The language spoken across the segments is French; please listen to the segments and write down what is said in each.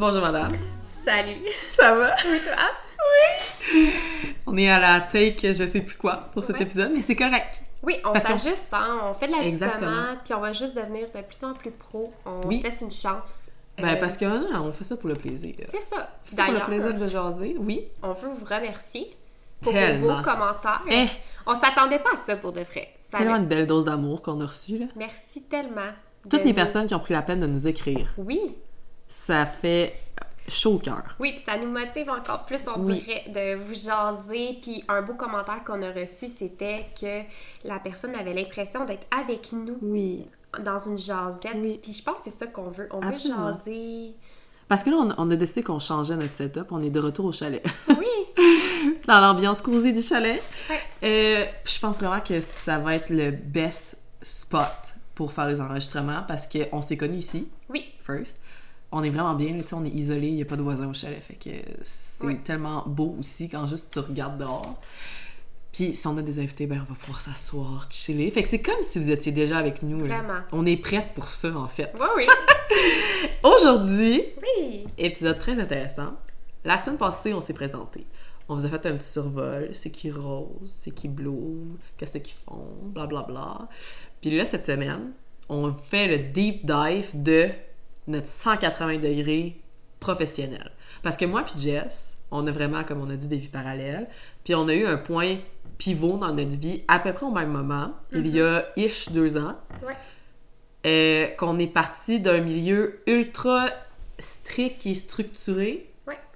Bonjour madame. Salut. Ça va? Oui, toi? Oui. On est à la take je sais plus quoi pour cet Ouais. épisode, mais c'est correct. Oui, on qu'on- s'ajuste, hein? On fait de l'ajustement, puis on va juste devenir de plus en plus pro. On Oui. se laisse une chance. Ben Euh, parce que non, on fait ça pour le plaisir. C'est ça. C'est pour le plaisir de jaser, oui. on veut vous remercier pour Tellement. vos beaux commentaires. Eh, On s'attendait pas à ça pour de vrai. Ça tellement une belle dose d'amour qu'on a reçue là. Merci tellement. Toutes les nous- personnes qui ont pris la peine de nous écrire, Oui, ça fait chaud au cœur. oui, puis ça nous motive encore plus, on Oui. dirait, de vous jaser. Puis un beau commentaire qu'on a reçu, c'était que la personne avait l'impression d'être avec nous Oui. dans une jasette. Oui. Puis je pense que c'est ça qu'on veut. On Absolument. veut jaser. Parce que là, on, on a décidé qu'on changeait notre setup. On est de retour au chalet. Oui. Dans l'ambiance cosy du chalet. Ouais. Euh, je pense vraiment que ça va être le best spot pour faire les enregistrements parce qu'on s'est connus ici, Oui. first. On est vraiment bien, on est isolé, il n'y a pas de voisins au chalet. Fait que c'est tellement beau aussi quand juste tu regardes dehors. Puis si on a des invités, ben on va pouvoir s'asseoir, chiller. Fait que c'est comme si vous étiez déjà avec nous. là. Vraiment. On est prête pour ça, en fait. Oui, oui. Aujourd'hui, Oui. épisode très intéressant. La semaine passée, on s'est présenté. On vous a fait un petit survol. C'est qui rose, c'est qui bloom, qu'est-ce qu'ils font, blablabla. Bla, bla. Puis là, cette semaine, on fait le deep dive de notre 180 degrés professionnel. Parce que moi puis Jess, on a vraiment, comme on a dit, des vies parallèles. Puis on a eu un point pivot dans notre vie à peu près au même moment, il y a ish deux ans Ouais. euh, qu'on est parti d'un milieu ultra strict et structuré.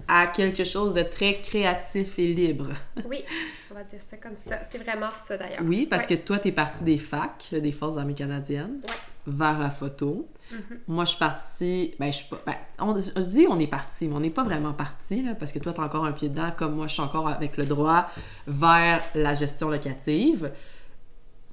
À quelque chose de très créatif et libre. Oui. On va dire ça comme ça. C'est vraiment ça d'ailleurs. Oui, parce Ouais. que toi, t'es parti des facs, des Forces armées canadiennes, Ouais. vers la photo. Mhm. Moi, je suis partie... Ben, je suis pas... Ben, on, je dis on est parti, mais on n'est pas vraiment parti, là, parce que toi, t'as encore un pied dedans, comme moi, je suis encore avec le droit vers la gestion locative.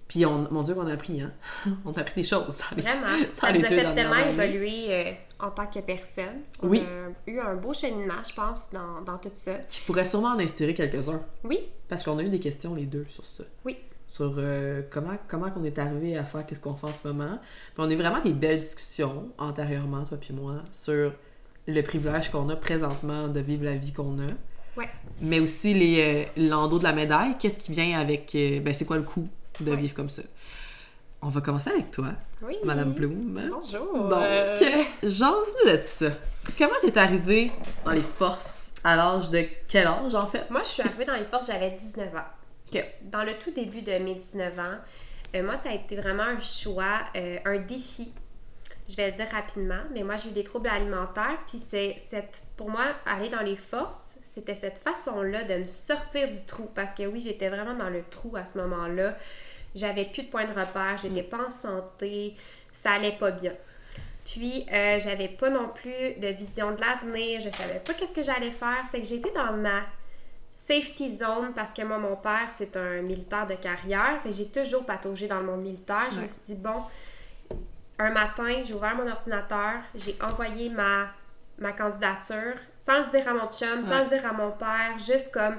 Puis, on, mon Dieu, qu'on a appris, hein? On a appris des choses dans les, Vraiment. dans Ça les nous a fait tellement évoluer euh, en tant que personne. On Oui. a eu un beau cheminement, je pense, dans, dans tout ça. Qui pourrait sûrement en inspirer quelques-uns. Oui. Parce qu'on a eu des questions les deux sur ça. Oui. Sur euh, comment comment qu'on est arrivé à faire qu'est-ce qu'on fait en ce moment. Puis on a eu vraiment des belles discussions antérieurement, toi puis moi, sur le privilège qu'on a présentement de vivre la vie qu'on a. Ouais. Mais aussi les euh, l'endos de la médaille, qu'est-ce qui vient avec euh, ben c'est quoi le coût de Ouais. vivre comme ça? On va commencer avec toi, Oui. Madame Bloom. Bonjour. Donc, Euh, ça. Comment t'es arrivée dans les forces à l'âge de quel âge en fait? Moi, je suis arrivée dans les forces, j'avais 19 ans. Ok. Dans le tout début de mes 19 ans, euh, moi, ça a été vraiment un choix, euh, un défi. Je vais le dire rapidement, mais moi, j'ai eu des troubles alimentaires, puis c'est cette, pour moi, aller dans les forces, c'était cette façon-là de me sortir du trou, parce que oui, j'étais vraiment dans le trou à ce moment-là. J'avais plus de point de repère, j'étais pas en santé, ça allait pas bien. Puis, euh, j'avais pas non plus de vision de l'avenir, je savais pas qu'est-ce que j'allais faire. Fait que été dans ma safety zone parce que moi, mon père, c'est un militaire de carrière. Fait que j'ai toujours pataugé dans le monde militaire. Je me suis dit, bon, un matin, j'ai ouvert mon ordinateur, j'ai envoyé ma, ma candidature sans le dire à mon chum, sans le dire à mon père, juste comme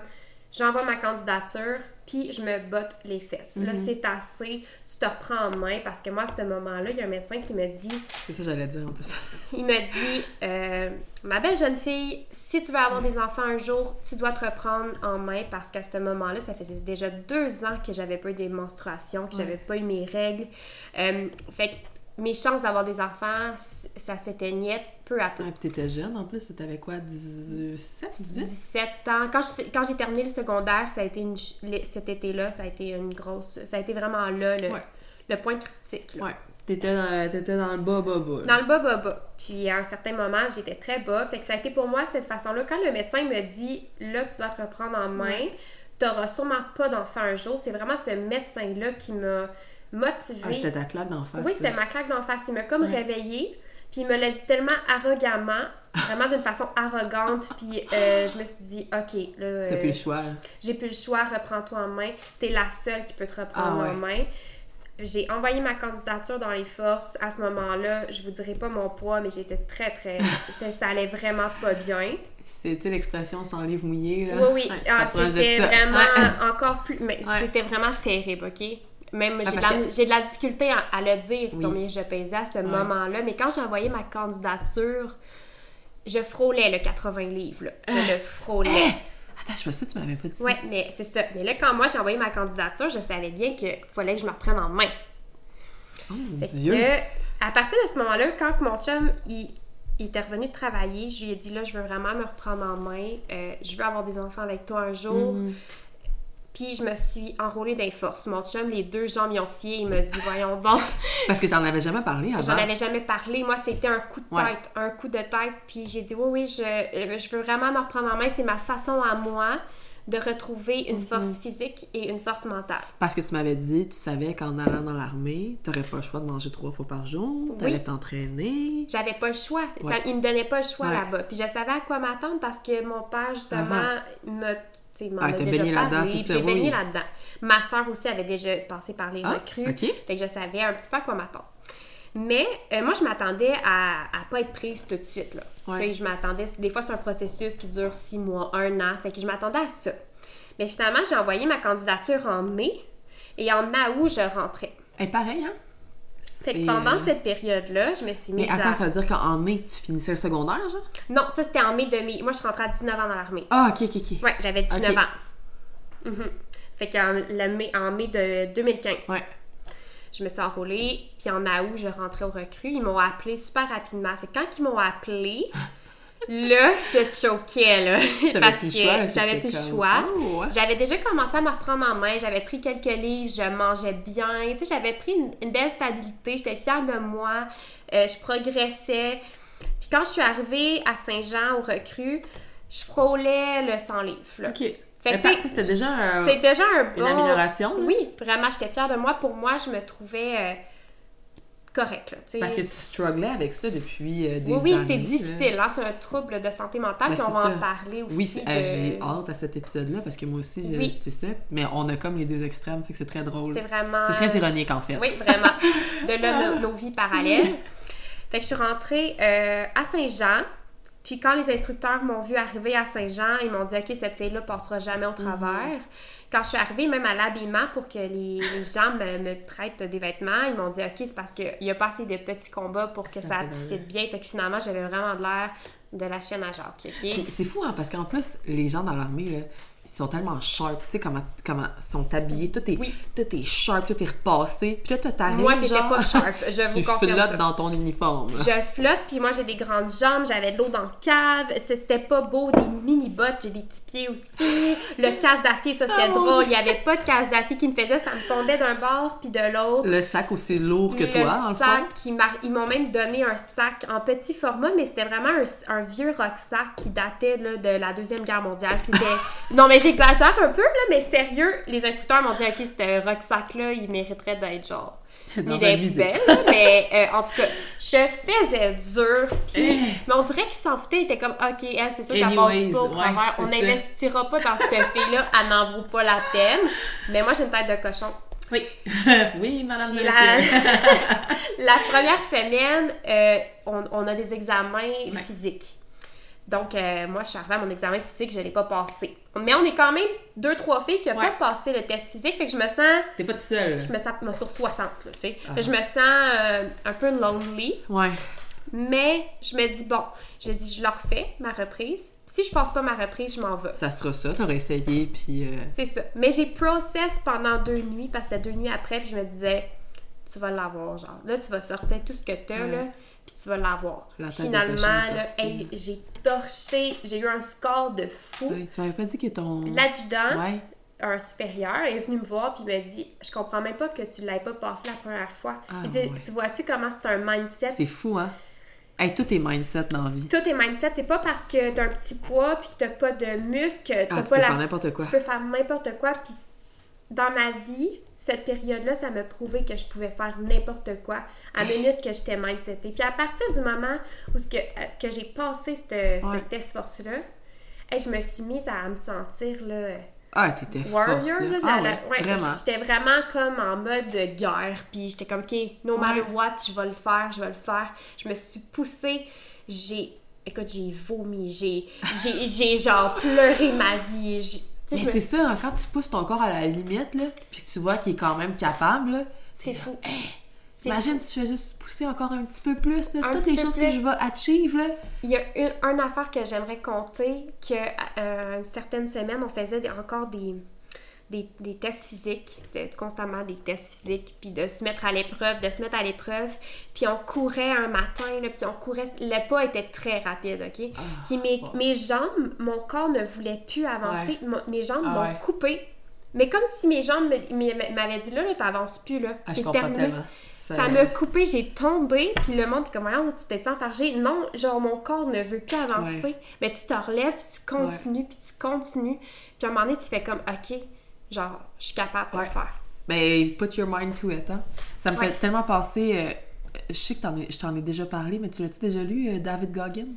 j'envoie ma candidature, puis je me botte les fesses. Là, Mhm. c'est assez, tu te reprends en main parce que moi, à ce moment-là, il y a un médecin qui me dit C'est ça que j'allais dire en plus. il me dit euh, Ma belle jeune fille, si tu veux avoir des enfants un jour, tu dois te reprendre en main parce qu'à ce moment-là, ça faisait déjà deux ans que j'avais pas eu des menstruations, que Ouais. j'avais pas eu mes règles. Euh, fait que mes chances d'avoir des enfants, ça s'éteignait peu à peu. Ah, puis t'étais jeune en plus, t'avais quoi, 17, 18? 17 ans. Quand je- quand j'ai terminé le secondaire, ça a été une cet été-là, ça a été une grosse. Ça a été vraiment là le, Ouais. le point critique. là. Ouais. T'étais dans, t'étais dans le bas, bas, bas. Dans le bas, bas, bas. Puis à un certain moment, j'étais très bas. Fait que ça a été pour moi cette façon-là. Quand le médecin me dit là, tu dois te reprendre en main, t'auras sûrement pas d'enfant un jour, c'est vraiment ce médecin-là qui m'a motivée. Ah, c'était ta claque d'en face. oui, c'était ma claque d'en face. Il m'a comme Ouais. réveillée. Puis il me l'a dit tellement arrogamment, vraiment d'une façon arrogante. Puis euh, je me suis dit, OK, là, T'as euh, plus le choix, j'ai plus le choix, reprends-toi en main. T'es la seule qui peut te reprendre Ah ouais. en main. J'ai envoyé ma candidature dans les forces. À ce moment-là, je vous dirai pas mon poids, mais j'étais très, très... ça, ça allait vraiment pas bien. C'était l'expression sans livre mouillé, là. Oui, oui. Ouais, Ah, c'était vraiment Ouais. encore plus... Mais c'était vraiment terrible, OK? Même, j'ai, de parce la, que- j'ai de la difficulté à, à le dire Oui. combien je pesais à ce moment-là. Mais quand j'ai envoyé ma candidature, je frôlais le 80 livres, là. Je le frôlais. Attends, je pas si tu m'avais pas dit ça. Ouais, mais c'est ça. Mais là, quand moi j'ai envoyé ma candidature, je savais bien qu'il fallait que je me reprenne en main. Oh mon Fait Dieu! que, à partir de ce moment-là, quand mon chum, il, il était revenu de travailler, je lui ai dit, là, je veux vraiment me reprendre en main. Euh, je veux avoir des enfants avec toi un jour. Mm. Puis je me suis enrôlée des forces. Mon chum, les deux jambes y ont scié. Il m'a dit, voyons donc. Parce que t'en avais jamais parlé J'en avant. avais jamais parlé. Moi, c'était un coup de Ouais. tête. Un coup de tête. Puis j'ai dit, oui, oui, je, euh, je veux vraiment me reprendre en main. C'est ma façon à moi de retrouver une force physique et une force mentale. Parce que tu m'avais dit, tu savais qu'en allant dans l'armée, t'aurais pas le choix de manger trois fois par jour, t'allais Oui. t'entraîner. J'avais pas le choix. Ça, Ouais. il me donnait pas le choix Ouais. là-bas. Puis je savais à quoi m'attendre parce que mon père, justement, me. tu sais, m'en Ah, déjà parlé, J'ai baigné oui. là-dedans. Ma soeur aussi avait déjà passé par les Ah, recrues. ok. Fait que je savais un petit peu à quoi m'attendre. Mais euh, moi, je m'attendais à, à pas être prise tout de suite. Là. Ouais. Tu sais, je m'attendais. Des fois, c'est un processus qui dure six mois, un an. Fait que je m'attendais à ça. Mais finalement, j'ai envoyé ma candidature en mai et en août, je rentrais. Et pareil, hein? Fait que C'est- pendant cette période-là, je me suis mise Mais attends, à... ça veut dire qu'en mai, tu finissais le secondaire, genre? Non, ça, c'était en mai de mai. Moi, je suis rentrée à 19 ans dans l'armée. Ah, ok, ok, ok. Ouais, j'avais 19 Ok. ans. Mhm. Fait qu'en mai, en mai de 2015. Ouais. Je me suis enrôlée, puis en août, je rentrais au recrue. Ils m'ont appelé super rapidement. Fait que quand ils m'ont appelé, là, je choquais, là. Parce que j'avais plus le comme, choix. Oh. J'avais déjà commencé à me reprendre en main. J'avais pris quelques livres, je mangeais bien. Tu sais, j'avais pris une, une belle stabilité. J'étais fière de moi. Euh, je progressais. Puis quand je suis arrivée à Saint-Jean au recrue, je frôlais le 100 livres. là. Ok. Fait que, c'était déjà un- C'était déjà un bon... une amélioration, là? Oui, vraiment, j'étais fière de moi. Pour moi, je me trouvais euh, correcte. là. Parce que tu strugglais avec ça depuis euh, des oui, oui, années. c'est là. difficile. Hein? C'est un trouble de santé mentale. Ben, puis on c'est va ça. en parler aussi. Oui, c'est- de- euh, j'ai hâte à cet épisode-là parce que moi aussi, je- Oui. c'est ça. Mais on a comme les deux extrêmes, fait que c'est très drôle. C'est vraiment... C'est très ironique en fait. Oui, vraiment. De là, nos, nos vies parallèles. Fait que je suis rentrée euh, à Saint-Jean. Puis quand les instructeurs m'ont vu arriver à Saint-Jean, ils m'ont dit OK, cette fille-là passera jamais au travers. Quand je suis arrivée, même à l'habillement, pour que les, les gens me, me prêtent des vêtements, ils m'ont dit OK, c'est parce qu'il n'y a pas assez de petits combats pour que Ça ça, te fitte bien. Fait que finalement, j'avais vraiment de l'air de la chaîne à Jacques. C'est fou, hein, parce qu'en plus, les gens dans l'armée, là, ils sont tellement sharp. Tu sais, comment, comment ils sont habillés. Tout est, Oui. tout est sharp, tout est repassé. Puis là, toi, t'arrives, Moi, j'étais pas sharp. Je vous tu confirme flottes ça. dans ton uniforme. Je flotte, puis moi j'ai des grandes jambes, j'avais de l'eau dans le cave, c'était pas beau, des mini bottes, j'ai des petits pieds aussi. Le casque d'acier, ça c'était Oh, mon drôle, il y avait pas de casque d'acier qui me faisait, ça me tombait d'un bord puis de l'autre. Le sac aussi lourd que Le toi, en le fond. sac qui ils m'ont même donné un sac en petit format, mais c'était vraiment un, un vieux rucksack qui datait là, de la Deuxième Guerre mondiale. C'était... non, mais j'exagère un peu, là, mais sérieux, les instructeurs m'ont dit, OK, ce rucksack-là, il mériterait d'être genre... Dans mis un musée. mais euh, en tout cas, je faisais dur, puis Eh. mais on dirait qu'ils s'en foutaient, ils étaient comme OK, elle, c'est sûr qu'elle passe pas au ouais, travers, c'est on n'investira pas dans cette fille-là, elle n'en vaut pas la peine. Mais moi, j'ai une tête de cochon. Oui. oui, madame de la, la première semaine, euh, on, on a des examens physiques. Donc, euh, moi, je suis arrivée à mon examen physique, je ne l'ai pas passé. Mais on est quand même deux, trois filles qui n'ont Ouais. pas passé le test physique, fait que je me sens, T'es pas tout seul. je me sens moi, sur 60, là, tu sais. Ah. Je me sens euh, un peu lonely. Ouais. Mais je me dis, bon, je dis, je leur fais ma reprise. Si je passe pas ma reprise, je m'en vais. Ça sera ça, t'aurais essayé, puis... euh, C'est ça. Mais j'ai process pendant deux nuits, parce que c'était deux nuits après, puis je me disais, tu vas l'avoir, genre. Là, tu vas sortir tout ce que t'as, Ouais. là, puis tu vas l'avoir. La Finalement, là, hey, j'ai torché, j'ai eu un score de fou. ouais, tu m'avais pas dit que ton... L'adjudant, Ouais. un supérieur, est venu me voir puis m'a dit Je comprends même pas que tu l'aies pas passé la première fois. Ah, il dit ouais. Tu vois-tu comment c'est un mindset C'est fou, hein? Hey, tout est mindset dans la vie. Tout est mindset, c'est pas parce que t'as un petit poids puis que t'as pas de muscles que t'as Ah, tu pas peux la faire n'importe quoi. Tu peux faire n'importe quoi. Puis dans ma vie, cette période-là, ça m'a prouvé que je pouvais faire n'importe quoi à minute que j'étais mindsetée. Puis à partir du moment où ce que, euh, que j'ai passé ce Ouais. test force-là, hey, je me suis mise à me sentir là, Ah, t'étais warrior. forte, là. là, Ah, la- la- ouais, ouais, vraiment. J'étais vraiment comme en mode guerre. Puis j'étais comme, OK, no matter Ouais. what, je vais le faire, je vais le faire. Je me suis poussée. J'ai. Écoute, j'ai vomi. J'ai, j'ai, j'ai genre pleuré ma vie. Mais me c'est ça, hein, quand tu pousses ton corps à la limite, là, puis que tu vois qu'il est quand même capable, C'est fou. C'est Imagine si tu fais juste pousser encore un petit peu plus, là, toutes les choses que je vais achieve, là. Il y a une, une affaire que j'aimerais compter, que euh, certaines semaines, on faisait encore des, des, des tests physiques. C'est constamment des tests physiques, puis de se mettre à l'épreuve, de se mettre à l'épreuve. Puis on courait un matin, là, puis on courait... Le pas était très rapide, OK? puis mes, jambes, mon corps ne voulait plus avancer. Mes jambes Ah m'ont ouais. coupé. Mais comme si mes jambes m'avaient dit, là, là, t'avances plus, là. Ah, comprends terminé. Ça m'a coupé, j'ai tombé, puis le monde est comme, voyons, tu t'es enfargé? Non, genre, mon corps ne veut plus avancer. Ouais. Mais tu te relèves, puis tu continues, puis tu continues. Puis à un moment donné, tu fais comme, OK, genre, je suis capable de Ouais. le faire. Ben, put your mind to it, hein. Ça me Ouais. fait tellement penser... euh, je sais que t'en ai- je t'en ai déjà parlé, mais tu l'as-tu déjà lu, euh, David Goggins?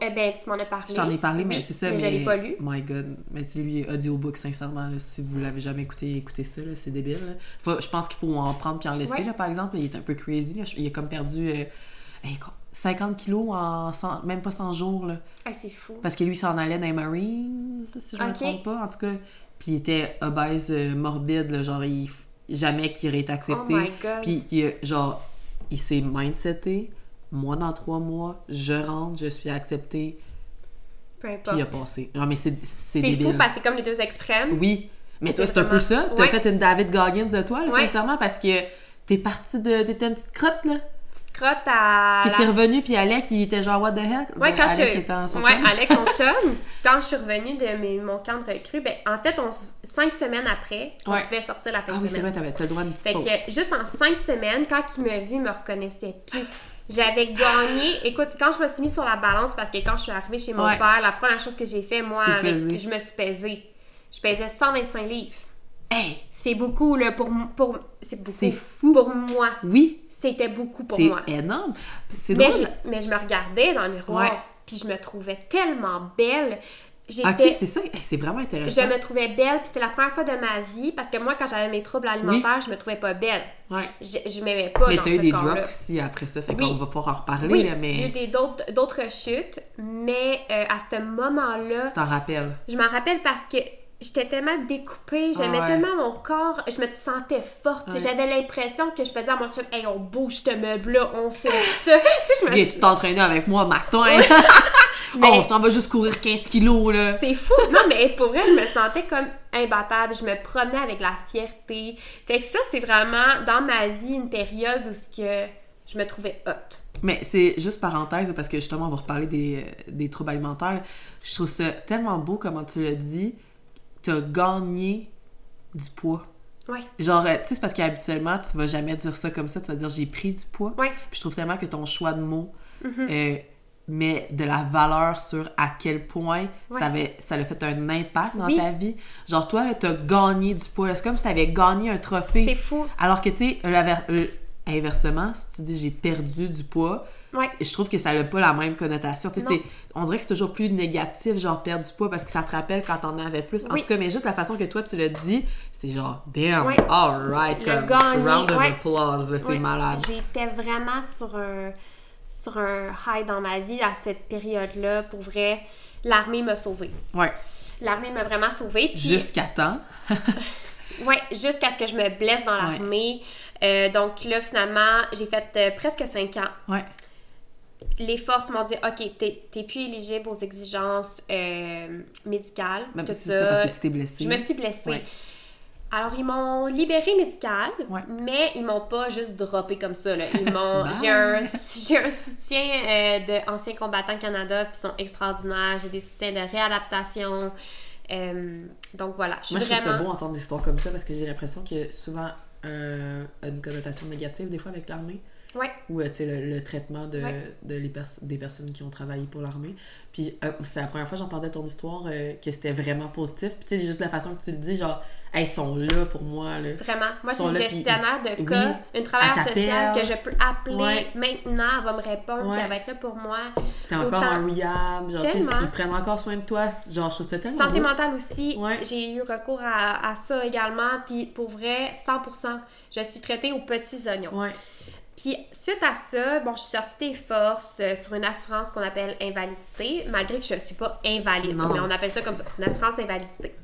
Eh ben, tu m'en as parlé. Je t'en ai parlé, mais Oui, c'est ça, mais... je l'ai pas lu. My God. Mais tu sais, lui, audiobook, sincèrement, là, si vous l'avez jamais écouté, écoutez ça, là, c'est débile. là. Faut- je pense qu'il faut en prendre puis en laisser, Ouais. là, par exemple. Il est un peu crazy, là. Il a comme perdu euh, hey, quoi, 50 kilos en 100 même pas 100 jours, là. Ah, c'est fou. Parce que lui, il s'en allait dans les Marines, si je me Ok. trompe pas, en tout cas. Puis il était obèse, euh, morbide, là, genre, il, jamais qu'il aurait été accepté. Oh my God. Puis, il, genre, il s'est mindseté. Moi, dans trois mois, je rentre, je suis acceptée, Peu puis il a passé. Non, mais c'est c'est fou parce que c'est comme les deux extrêmes. Oui. Mais toi, C'est un peu ça. T'as Ouais. fait une David Goggins de toi, là, Ouais. sincèrement, parce que t'es partie de... T'étais une petite crotte, là. Petite crotte à. Puis t'es revenu, puis Alec, il était genre, what the heck? Ouais, Ben, quand Alec je était en son ouais, chum. Alec, mon chum, quand je suis revenue de mes- mon camp de recrue, ben, en fait, on, cinq semaines après, on Ouais. pouvait sortir la fin Ah de oui, c'est vrai, t'as le droit d'une petite Fait pause. que juste en cinq semaines, quand il m'a vu, il me reconnaissait plus. J'avais gagné. Écoute, quand je me suis mise sur la balance, parce que quand je suis arrivée chez mon Ouais. père, la première chose que j'ai fait, moi, avec- je me suis pesée. Je pesais 125 livres. Hey! C'est beaucoup, là, pour, pour. C'est fou. Pour moi. Oui, C'était beaucoup pour c'est moi. énorme. C'est Mais je, mais je me regardais dans le miroir, Ouais. puis je me trouvais tellement belle. Ok, c'est ça. C'est vraiment je intéressant. me trouvais belle, puis c'était la première fois de ma vie, parce que moi, quand j'avais mes troubles alimentaires, je me trouvais pas belle. Ouais. Je, je m'aimais pas Mais dans ce eu des drops aussi après ça, fait Oui. qu'on va pouvoir en reparler, Oui, mais j'ai eu des- d'autres chutes, mais euh, à ce moment-là, tu t'en rappelles? je m'en rappelle parce que j'étais tellement découpée, j'aimais Ah ouais. tellement mon corps, je me sentais forte. Ouais. J'avais l'impression que je peux dire à mon chum, hey, on bouge ce meuble-là, on fait ça. tu sais, je me Viens-tu t'entraîner avec moi, Martin? Mais- Oh, on s'en va juste courir 15 kilos, là. C'est fou! Non, mais pour vrai, je me sentais comme imbattable. Je me promenais avec la fierté. Fait que ça, c'est vraiment dans ma vie une période où ce que je me trouvais hot. Mais c'est juste parenthèse, parce que justement, on va reparler des, des troubles alimentaires. Je trouve ça tellement beau, comment tu l'as dit. T'as gagné du poids. Ouais. Genre, euh, tu sais, c'est parce qu'habituellement, tu vas jamais dire ça comme ça. Tu vas dire j'ai pris du poids. Ouais. Puis je trouve tellement que ton choix de mots Mm-hmm. euh, met de la valeur sur à quel point Ouais. ça, avait, ça a fait un impact dans Oui. ta vie. Genre, toi, t'as gagné du poids. C'est comme si t'avais gagné un trophée. C'est fou. Alors que, tu sais, inversement, si tu dis j'ai perdu du poids, Ouais. je trouve que ça n'a pas la même connotation. On dirait que c'est toujours plus négatif, genre perdre du poids, parce que ça te rappelle quand t'en avais plus. En Oui. tout cas, mais juste la façon que toi tu le dis, c'est genre, damn, Ouais. alright, comme gagner, round of ouais. applause, c'est malade. J'étais vraiment sur un, sur un high dans ma vie à cette période-là. Pour vrai, l'armée m'a sauvée. Ouais, L'armée m'a vraiment sauvée. Puis- jusqu'à temps. Ouais, jusqu'à ce que je me blesse dans l'armée. Euh, donc là, finalement, j'ai fait euh, presque 5 ans. Ouais, les forces m'ont dit OK, t'es plus éligible aux exigences euh, médicales. Ben, tout c'est ça, parce que tu t'es blessée. Je me suis blessée. Ouais. Alors, ils m'ont libérée médicale, Ouais. mais ils m'ont pas juste droppé comme ça. Là. Ils m'ont... J'ai, un, un soutien euh, d'anciens combattants Canada, puis ils sont extraordinaires. J'ai des soutiens de réadaptation. Euh, donc voilà, Moi, je trouve ça beau entendre des histoires comme ça, parce que j'ai l'impression a souvent euh, une connotation négative, des fois, avec l'armée. Ouais, ou euh, le, le traitement de, Ouais. de les pers- des personnes qui ont travaillé pour l'armée. Puis euh, c'est la première fois que j'entendais ton histoire euh, que c'était vraiment positif. Puis tu sais, juste la façon que tu le dis, genre, Hey, ils sont là pour moi. Là. Vraiment. Moi, je suis une gestionnaire de oui, cas, une travailleuse sociale que je peux appeler Ouais. maintenant. Elle va me répondre, elle va être là pour moi. T'es encore Autant- en rehab, genre, ils prennent encore soin de toi. Genre, je trouve ça tellement Santé beau. mentale aussi, j'ai eu recours à, à ça également. Puis pour vrai, 100%, je suis traitée aux petits oignons. Ouais. Puis suite à ça, bon, je suis sortie des forces euh, sur une assurance qu'on appelle invalidité, malgré que je ne suis pas invalide. Non. Mais on appelle ça comme ça, une assurance invalidité.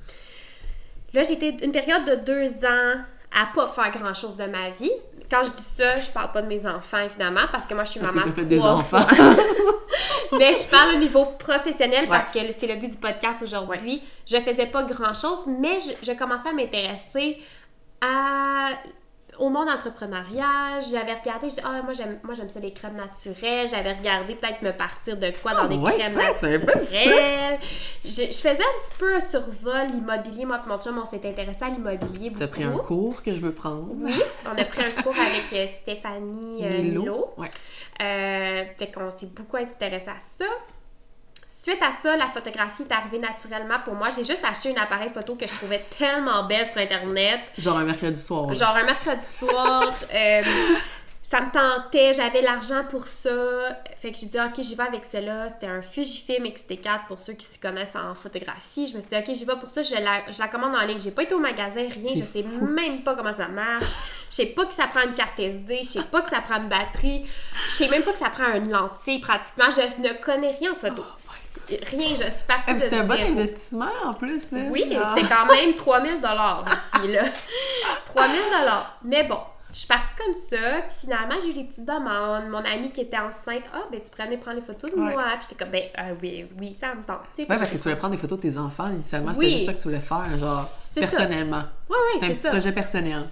Là, j'ai été une période de deux ans à pas faire grand chose de ma vie. Quand je dis ça, je parle pas de mes enfants, évidemment, parce que moi, je suis Parce maman que des trois enfants. Mais je parle au niveau professionnel parce que c'est le but du podcast aujourd'hui. Je faisais pas grand chose, mais je, je commençais à m'intéresser à au monde entrepreneuriat, j'avais regardé, je dis ah moi j'aime moi j'aime ça les crèmes naturelles, j'avais regardé peut-être me partir de quoi dans Ah, des ouais, crèmes ça? naturelles. Je, je faisais un petit peu un survol immobilier, moi et mon chum, on s'est intéressé à l'immobilier beaucoup. T'as pris un cours que je veux prendre. Oui, on a pris un cours avec euh, Stéphanie euh, Milo. Milo. Ouais. Euh, fait qu'on s'est beaucoup intéressé à ça. Suite à ça, la photographie est arrivée naturellement pour moi. J'ai juste acheté un appareil photo que je trouvais tellement belle sur Internet. Genre un mercredi soir. Genre un mercredi soir, euh, ça me tentait, j'avais l'argent pour ça. Fait que j'ai dit, OK, j'y vais avec cela. C'était un Fujifilm X-T4 pour ceux qui s'y connaissent en photographie. Je me suis dit, OK, j'y vais pour ça. Je la, je la commande en ligne. J'ai pas été au magasin, rien. Je sais fou. même pas comment ça marche. Je sais pas que ça prend une carte SD. Je sais pas que ça prend une batterie. Je sais même pas que ça prend une lentille pratiquement. Je ne connais rien en photo. Rien, je suis partie Ah, de c'est un bon investissement en plus. Là. Oui, Genre. c'était quand même 3000 dollars ici, là. 3000 dollars. Mais bon, je suis partie comme ça, puis finalement, j'ai eu des petites demandes. Mon amie qui était enceinte, ah, ben, tu pourrais venir prendre des photos de Ouais. moi. Puis j'étais comme, ben, euh, oui, oui, ça me tente. Puis parce que tu voulais prendre des photos de tes enfants, initialement. Oui. C'était juste ça que tu voulais faire, genre, personnellement. C'était un c'est petit ça. projet personnel.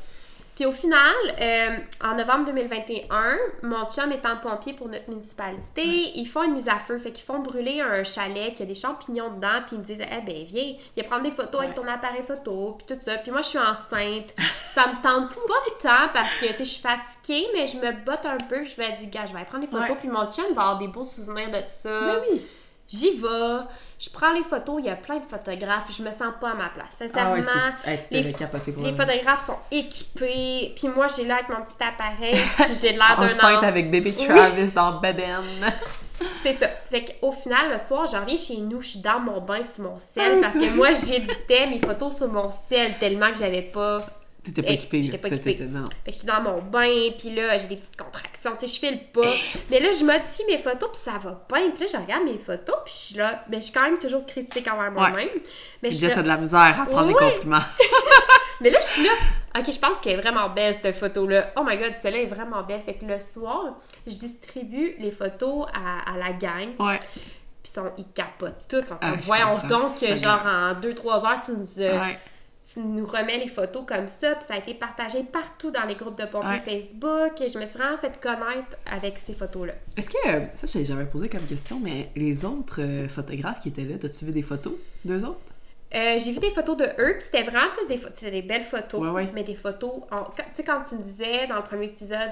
Puis au final, euh, en novembre 2021, mon chum étant pompier pour notre municipalité, ils font une mise à feu. Fait qu'ils font brûler un chalet qui a des champignons dedans. Puis ils me disent, eh ben viens, viens prendre des photos avec ton appareil photo. Puis tout ça. Puis moi, je suis enceinte. Ça me tente pas tant parce que, tu sais, je suis fatiguée, mais je me botte un peu. Je me dis, gars, je vais aller prendre des photos. Ouais. Puis mon chum va avoir des beaux souvenirs de ça. Ben oui. J'y vais. Je prends les photos. Il y a plein de photographes. Je me sens pas à ma place. Sincèrement. Ah ouais, c'est... Hey, tu les- pour photographes sont équipés, puis moi j'ai l'air avec mon petit appareil, puis j'ai l'air d'un Enceinte avec bébé Travis dans Beden. C'est ça. Fait qu'au final, le soir, je reviens chez nous, je suis dans mon bain sur mon ciel, Ah, parce que moi j'éditais mes photos sur mon ciel tellement que j'avais pas. T'étais pas Eh, équipée. j'étais pas équipée. Non. Fait que je suis dans mon bain, puis là, j'ai des petites contractions, tu sais, je file pas. Mais là, je modifie mes photos, puis ça va bien. Puis là, je regarde mes photos, puis je suis là. Mais je suis quand même toujours critique envers moi-même. Mais je suis là- de la misère à prendre des compliments. Mais là, je suis là. Ok, je pense qu'elle est vraiment belle, cette photo-là. Oh my god, celle-là est vraiment belle. Fait que le soir, je distribue les photos à, à la gang. Ouais. Puis ils capotent tous. Ah, voyons donc genre, en 2-3 heures, tu nous, euh, Ouais. Tu nous remets les photos comme ça. Puis ça a été partagé partout dans les groupes de pompiers Ouais. Facebook. Et je me suis vraiment fait connaître avec ces photos-là. Est-ce que, ça, je- j'avais posé comme question, mais les autres euh, photographes qui étaient là, t'as-tu vu des photos d'eux autres? Euh, j'ai vu des photos de eux, puis c'était vraiment plus des photos. C'était des belles photos, Ouais, ouais. mais des photos. Tu sais, quand tu me disais dans le premier épisode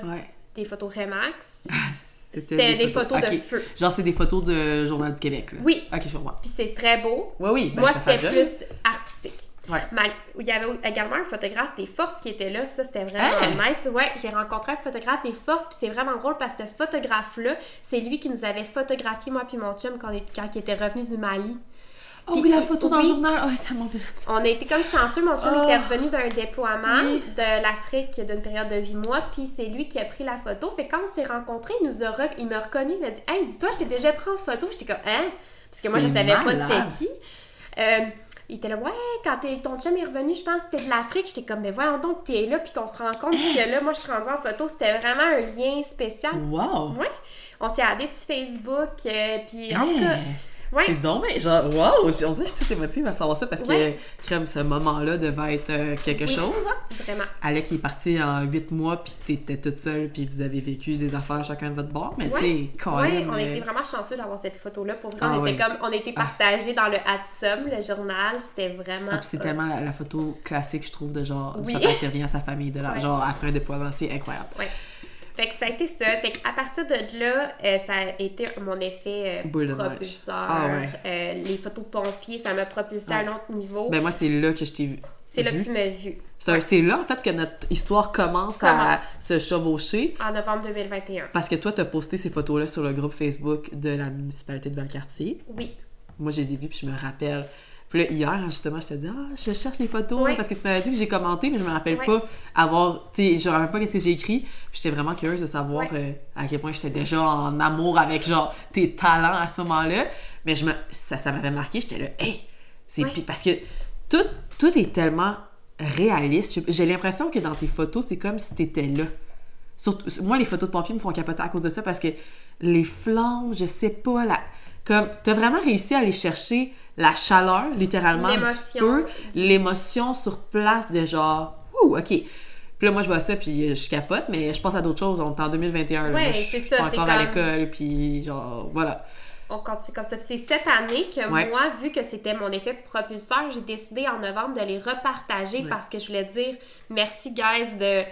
des photos Remax, C'était des photos de feu. Genre, c'est des photos de Journal du Québec, là. Oui. Ok, je comprends. Puis c'est très beau. Oui, oui. ben, Moi, c'était plus artistique. Ouais. Mal- Il y avait également un photographe des forces qui était là. Ça, c'était vraiment Hein? nice. Ouais, j'ai rencontré un photographe des forces, puis c'est vraiment drôle parce que ce photographe-là, c'est lui qui nous avait photographié, moi puis mon chum, quand, est- quand il était revenu du Mali. Oh Puis- oui, la photo dans oui. le journal. Oh, tellement belle. On a été comme chanceux. Mon chum Oh. était revenu d'un déploiement Oui. de l'Afrique d'une période de 8 mois, puis c'est lui qui a pris la photo. Fait quand on s'est rencontrés, il nous a re- il m'a reconnu, il m'a dit Hey, dis-toi, je t'ai déjà pris en photo. J'étais comme Hein Parce que moi, je savais pas c'était qui. Euh, il était là, ouais, quand ton chum est revenu, je pense que c'était de l'Afrique. J'étais comme, mais voyons donc t'es là, puis qu'on se rend compte que là, moi, je suis rendue en photo. C'était vraiment un lien spécial. Wow! Ouais. On s'est addés sur Facebook, euh, puis en tout cas, Hey! Ouais. C'est donc, mais genre, wow! On dirait que je suis toute émotive à savoir ça parce Ouais. que, crème, ce moment-là devait être euh, quelque Oui. chose. Hein? vraiment. Alec est parti en huit mois, puis t'étais toute seule, puis vous avez vécu des affaires chacun de votre bord. Mais Ouais. Ouais, Colin, on euh, était vraiment chanceux d'avoir cette photo-là. Pour vrai, Ah on était comme, on était partagés dans le Adsum, le journal. C'était vraiment. Ah, c'est tellement la, la photo classique, je trouve, de genre, Oui. du papa qui revient à sa famille, de là, Ouais. genre, après un déploiement, c'est incroyable. Ouais. Fait que ça a été ça. Fait qu'à partir de là, euh, ça a été mon effet euh, propulseur. Ah ouais. Euh, les photos pompiers, ça m'a propulsé à un Ouais. autre niveau. Ben moi, c'est là que je t'ai vu. c'est là que tu m'as vu. C'est un- là, en fait, que notre histoire commence, Commence. à se chevaucher. En novembre 2021. Parce que toi, t'as posté ces photos-là sur le groupe Facebook de la municipalité de Valcartier. Oui. Moi, je les ai vues, puis je me rappelle. Puis là, hier, justement, je te dis, ah, je cherche les photos. Ouais. Parce que tu m'avais dit que j'ai commenté, mais je me rappelle pas avoir. Tu sais, je me rappelle pas qu'est-ce que j'ai écrit. Puis j'étais vraiment curieuse de savoir euh, à quel point j'étais déjà en amour avec, genre, tes talents à ce moment-là. Mais je me, ça, ça m'avait marqué. J'étais là, hey! C'est parce que tout, tout est tellement réaliste. J'ai- J'ai l'impression que dans tes photos, c'est comme si t'étais là. Surtout, moi, les photos de pompiers me font capoter à cause de ça parce que les flammes, je sais pas, la... comme t'as vraiment réussi à aller chercher la chaleur, littéralement, du L'émotion. feu, l'émotion sur place de genre, ouh, ok. Puis là, moi, je vois ça, puis je capote, mais je pense à d'autres choses. On est en 2021, là. Ouais, Moi, je c'est suis ça, encore à l'école, puis genre, voilà. on continue comme ça. C'est cette année que Ouais. moi, vu que c'était mon effet propulseur, j'ai décidé en novembre de les repartager Ouais. parce que je voulais dire merci, guys, de,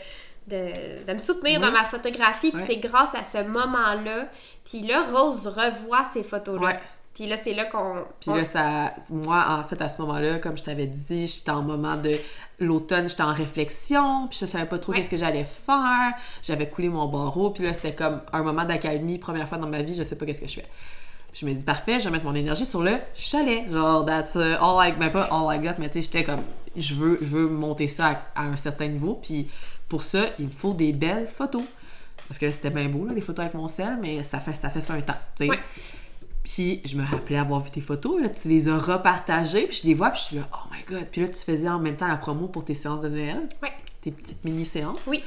de, de me soutenir dans ma photographie. Puis c'est grâce à ce moment-là. Puis là, Rose revoit ces photos-là. Puis là, c'est là qu'on. Puis on- là, ça, moi, en fait, à ce moment-là, comme je t'avais dit, j'étais en moment de l'automne, j'étais en réflexion, puis je savais pas trop Ouais. qu'est-ce que j'allais faire. J'avais coulé mon barreau, puis là, c'était comme un moment d'accalmie, première fois dans ma vie, je sais pas qu'est-ce que je fais. Puis je me dis, parfait, je vais mettre mon énergie sur le chalet. Genre, that's uh, all I, ben pas all I got, mais tu sais, j'étais comme, je veux, je veux monter ça à, à un certain niveau, puis pour ça, il me faut des belles photos. Parce que là, c'était bien beau, là, les photos avec mon sel, mais ça fait ça, fait ça un temps, tu sais. Ouais. Puis je me rappelais avoir vu tes photos, là, tu les as repartagées, puis je les vois, puis je suis là, oh my god. Puis là, tu faisais en même temps la promo pour tes séances de Noël, Ouais. tes petites mini-séances. Oui.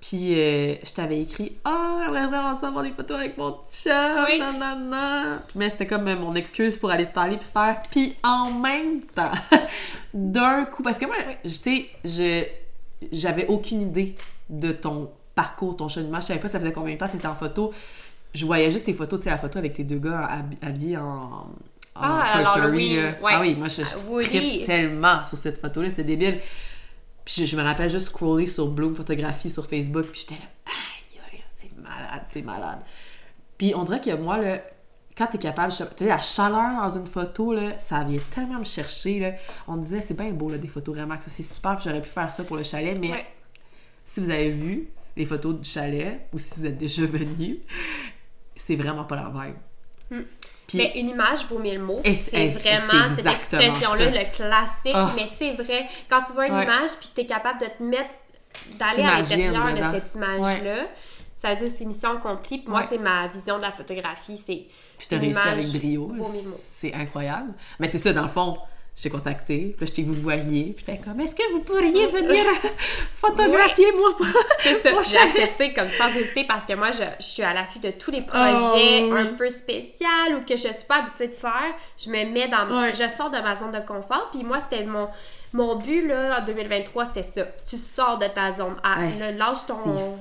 Puis euh, je t'avais écrit, ah, j'aimerais vraiment ça avoir des photos avec mon chum, Oui. nanana. Mais c'était comme euh, mon excuse pour aller te parler, puis faire, puis en même temps, d'un coup. Parce que moi, Oui. je- tu sais, je j'avais aucune idée de ton parcours, ton cheminement. Je savais pas ça faisait combien de temps tu étais en photo. Je voyais juste tes photos, tu sais, la photo avec tes deux gars hab- habillés en, en Ah, Toy alors, Story. oui, là. ouais. Ah oui, moi, je, je Ah, trippe tellement sur cette photo-là, c'est débile. Puis je, je me rappelle juste scroller sur Bloom Photographie sur Facebook, puis j'étais là, aïe, aïe, c'est malade, c'est malade. Puis on dirait que moi, là, quand t'es capable, tu sais, la chaleur dans une photo, là, ça vient tellement me chercher, là. On disait, c'est bien beau, là, des photos ça, c'est super, j'aurais pu faire ça pour le chalet, mais Ouais. si vous avez vu les photos du chalet, ou si vous êtes déjà venu, c'est vraiment pas la vibe. Hmm. Mais une image vaut mille mots. C'est vraiment cette expression-là, le classique. Ah. Mais c'est vrai, quand tu vois une Ouais. image puis que tu es capable de te mettre, d'aller à l'intérieur de cette image-là, ça veut dire que c'est mission accomplie. Puis moi, c'est ma vision de la photographie. C'est Puis t'as une réussi avec brio. C'est incroyable. Mais c'est ça, dans le fond, je t'ai contacté, puis là, je t'ai vous voyez, puis t'es comme, est-ce que vous pourriez venir photographier moi? C'est ça. J'ai accepté comme sans hésiter parce que moi, je, je suis à l'affût de tous les projets Oh, oui. un peu spéciaux ou que je suis pas habituée de faire. Je me mets dans... Ouais. Je sors de ma zone de confort. Puis moi, c'était mon... Mon but, là, en 2023, c'était ça. Tu sors de ta zone. Ouais. là, lâche ton,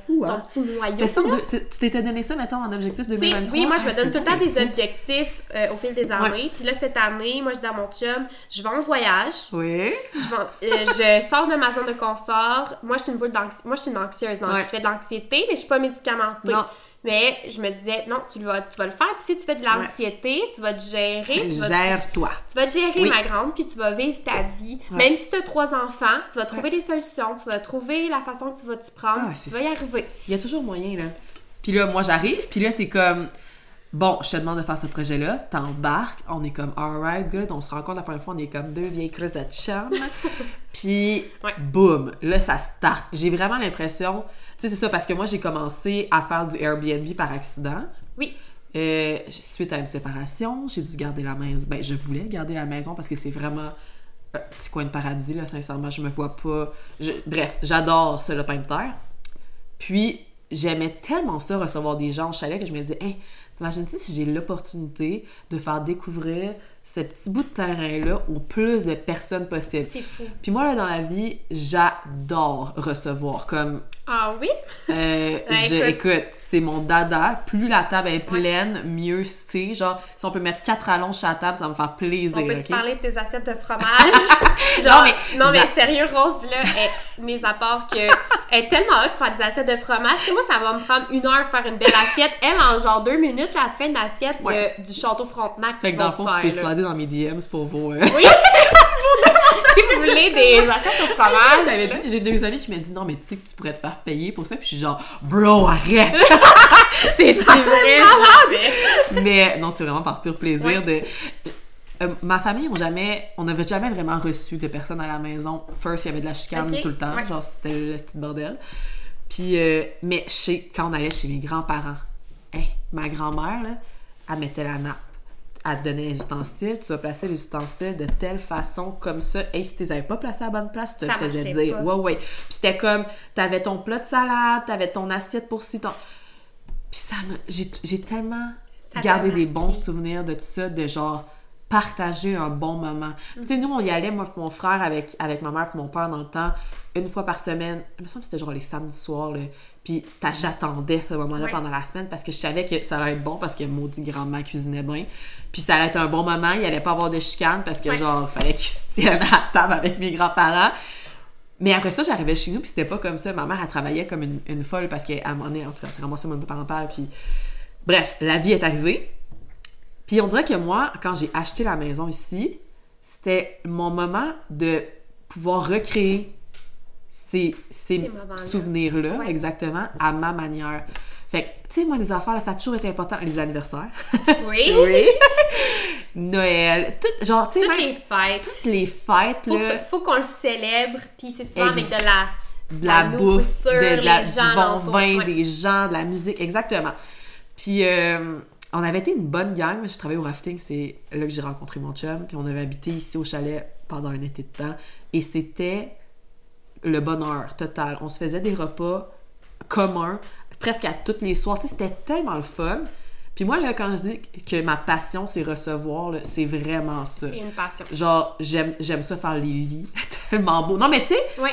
fou, hein? ton petit noyau. C'était ça, c'est- tu t'étais donné ça, mettons, en objectif Tu sais, 2023? Oui, moi, je me Ah, donne tout le temps des objectifs euh, au fil des années. Puis là, cette année, moi, je dis à mon chum, je vais en voyage. Oui. Je, vais- euh, je sors de ma zone de confort. Moi, je suis une, boule moi, je suis une anxieuse. Donc, je fais de l'anxiété, mais je suis pas médicamentée. Non. Mais je me disais, non, tu vas, tu vas le faire. Puis si tu fais de l'anxiété, tu vas te gérer. Tu vas, te- Gère-toi. tu vas te gérer, Oui. ma grande, puis tu vas vivre ta vie. Ouais. Même si tu as trois enfants, tu vas trouver des solutions. Tu vas trouver la façon que tu vas t'y prendre. Ah, tu vas y arriver. Il y a toujours moyen, là. Puis là, moi, j'arrive, puis là, c'est comme... Bon, je te demande de faire ce projet-là, t'embarques, on est comme alright, good, on se rencontre la première fois, on est comme deux vieilles crises de chum. puis, Ouais. boum, là, ça start. J'ai vraiment l'impression, tu sais, c'est ça, parce que moi, j'ai commencé à faire du Airbnb par accident. Oui. Euh, suite à une séparation, j'ai dû garder la maison. Ben, je voulais garder la maison parce que c'est vraiment un petit coin de paradis, là, sincèrement. Je me vois pas. je- Bref, j'adore ce lopin de terre. Puis, j'aimais tellement ça, recevoir des gens au chalet, que je me disais, hey, t'imagines-tu si j'ai l'opportunité de faire découvrir ce petit bout de terrain-là au plus de personnes possible? C'est fou. Puis moi, là, dans la vie, j'adore recevoir. Comme, Ah oui? euh, Ben, je, écoute. c'est mon dada. Plus la table est pleine, mieux c'est. Genre, si on peut mettre quatre allonges sur la table, ça va me faire plaisir. On peut-tu ok? parler de tes assiettes de fromage? Genre, Non, non, mais mais, j'a- sérieux, Rose, là, elle- mis à part que elle est tellement hot pour faire des assiettes de fromage. Tu sais, moi, ça va me prendre une heure faire une belle assiette. Elle, en genre deux minutes, là, elle te fait une assiette Ouais. de- du château Frontenac. Fait que dans le fond, vous faire, pouvez là. slider dans mes DMs pour vos. euh, Oui! si vous voulez des assiettes au fromage. j'ai deux amis qui m'ont dit non, mais tu sais que tu pourrais te faire payer pour ça. Puis je suis genre, bro, arrête! C'est vrai, mais non, c'est vraiment par pur plaisir Ouais. de. Euh, ma famille, on jamais, on n'avait jamais vraiment reçu de personnes à la maison. First, il y avait de la chicane tout le temps, ouais. genre c'était le petit bordel. Puis, euh, mais chez, quand on allait chez mes grands-parents, hey, ma grand-mère, là, elle mettait la nappe. elle te donnait les ustensiles, tu vas placer les ustensiles de telle façon, comme ça. Et si tu les avais pas placés à la bonne place, tu te Ça le faisais dire. pas. Ouais, ouais. Puis c'était comme, t'avais ton plat de salade, t'avais ton assiette pour ci, ton... Puis ça me... J'ai tellement Ça gardé des bons souvenirs de tout ça, de genre partager un bon moment. Tu sais, nous, on y allait, moi et mon frère, avec, avec ma mère et mon père dans le temps, une fois par semaine. Il me semble que c'était genre les samedis soirs, là. Puis j'attendais ce moment-là Ouais. pendant la semaine parce que je savais que ça allait être bon parce que maudit grand-mère cuisinait bien. Puis ça allait être un bon moment, il allait pas avoir de chicane parce que Ouais. genre, fallait qu'il se tienne à la table avec mes grands-parents. Mais après ça, j'arrivais chez nous, puis c'était pas comme ça. Ma mère, elle travaillait comme une, une folle parce qu'à un moment donné, en tout cas, c'est ramassé mon parentale, puis... Bref, la vie est arrivée. Puis on dirait que moi, quand j'ai acheté la maison ici, c'était mon moment de pouvoir recréer ces, ces souvenirs-là, Ouais. exactement, à ma manière. Fait que, tu sais, moi, les affaires, là, ça a toujours été important. Les anniversaires. Oui. Noël. Tout, genre, tu sais, Toutes même les fêtes. toutes les fêtes, Faut, là. que- faut qu'on le célèbre, puis c'est souvent avec de la, de la bouffe, de, la, du bon vin, ouais. des gens, de la musique, exactement. Puis euh, on avait été une bonne gang. Je travaillais au rafting, c'est là que j'ai rencontré mon chum. Puis on avait habité ici au chalet pendant un été de temps. Et c'était le bonheur total. On se faisait des repas communs, presque à toutes les soirs. C'était tellement le fun. Puis moi, là, quand je dis que ma passion, c'est recevoir, c'est vraiment ça. C'est une passion. Genre, j'aime j'aime ça faire les lits. tellement beau. Non, mais tu sais, Ouais.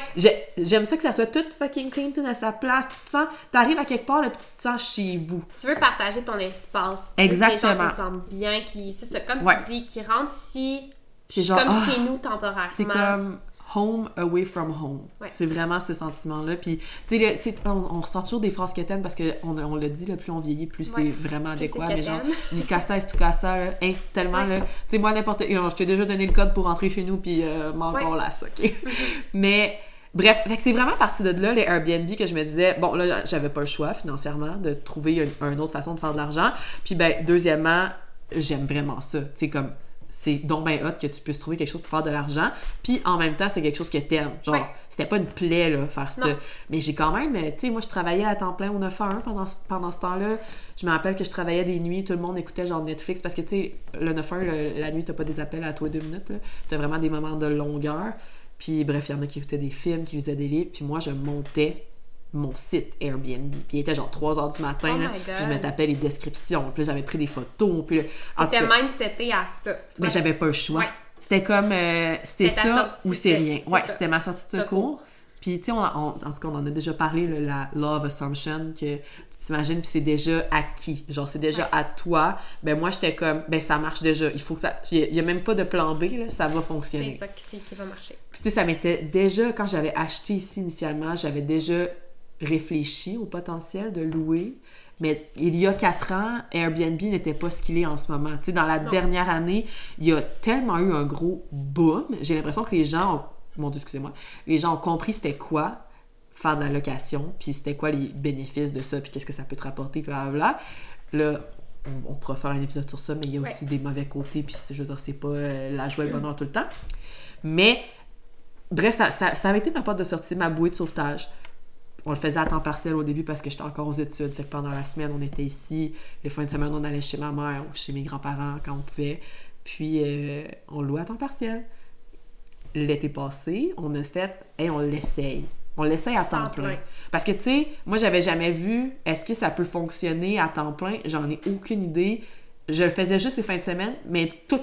J'aime ça que ça soit tout fucking clean, tout à sa place. Tu te sens, t'arrives à quelque part, là, puis tu te sens chez vous. Tu veux partager ton espace. Tu veux Exactement. Que les gens se sentent bien, qui, c'est ça, comme Ouais. tu dis, qui rentrent ici, C'est genre, comme ah, chez nous temporairement. C'est comme home away from home. Ouais. C'est vraiment ce sentiment-là. Puis, tu sais, le- c'est- on, on ressent toujours des phrases quétaines parce qu'on on l'a dit, là, plus on vieillit, plus Ouais. c'est vraiment adéquat. c'est Mais genre, casa est tout casa, là, hein, tellement, Ouais. là. Tu sais, moi, n'importe. Je t'ai déjà donné le code pour rentrer chez nous, puis euh, encore là, ça, OK? mais. Bref, c'est vraiment parti de là, les Airbnb, que je me disais, bon, là, j'avais pas le choix financièrement de trouver une, une autre façon de faire de l'argent. Puis, ben, deuxièmement, j'aime vraiment ça. Tu sais, comme, c'est donc ben hot que tu puisses trouver quelque chose pour faire de l'argent. Puis, en même temps, c'est quelque chose que t'aimes. Genre, c'était pas une plaie, là, faire ça. Mais j'ai quand même, tu sais, moi, je travaillais à temps plein au 9 à 1 pendant, ce- pendant ce temps-là. Je me rappelle que je travaillais des nuits, tout le monde écoutait genre Netflix parce que, tu sais, le 9 à 1, le- la nuit, t'as pas des appels à toi deux minutes, là. T'as vraiment des moments de longueur. Puis, bref, il y en a qui écoutaient des films, qui lisaient des livres. Puis, moi, je montais mon site Airbnb. Puis, il était genre 3 heures du matin, Oh là. Puis, je me tapais les descriptions. Puis, j'avais pris des photos. Puis, là, en tout T'étais même seté à ça. mais j'avais pas le choix. Ouais. C'était comme, euh, c'était C'était ta ça ou c'est c'était- rien. c'est Ouais, c'était ma sortie de secours. Puis, tu sais, en tout cas, on en a déjà parlé, là, la love assumption, que tu t'imagines, puis c'est déjà acquis. Genre, c'est déjà Ouais. à toi. Ben, moi, j'étais comme, ben, ça marche déjà. Il faut que ça. Il y a même pas de plan B, là, ça va C'est fonctionner. ça qui, c'est- qui va marcher. Puis, tu sais, ça m'était déjà, quand j'avais acheté ici initialement, j'avais déjà réfléchi au potentiel de louer. Mais il y a quatre ans, Airbnb n'était pas ce qu'il est en ce moment. Dans la Non. dernière année, il y a tellement eu un gros boom. J'ai l'impression que les gens ont... Mon Dieu, excusez-moi. Les gens ont compris c'était quoi faire de la location, puis c'était quoi les bénéfices de ça, puis qu'est-ce que ça peut te rapporter, puis blablabla. Là, on, on pourra faire un épisode sur ça, mais il y a Ouais. aussi des mauvais côtés, puis je veux dire, c'est pas euh, la joie et le bonheur tout le temps. Mais, bref, ça, ça, ça avait été ma porte de sortie, ma bouée de sauvetage. On le faisait à temps partiel au début parce que j'étais encore aux études. Fait que pendant la semaine, on était ici. Les fins de semaine, on allait chez ma mère ou chez mes grands-parents quand on pouvait. Puis, euh, on louait à temps partiel. L'été passé, on a fait, et on l'essaye. On l'essaye à temps, plein. Parce que, tu sais, moi, j'avais jamais vu, est-ce que ça peut fonctionner à temps plein? J'en ai aucune idée. Je le faisais juste les fins de semaine, mais tout-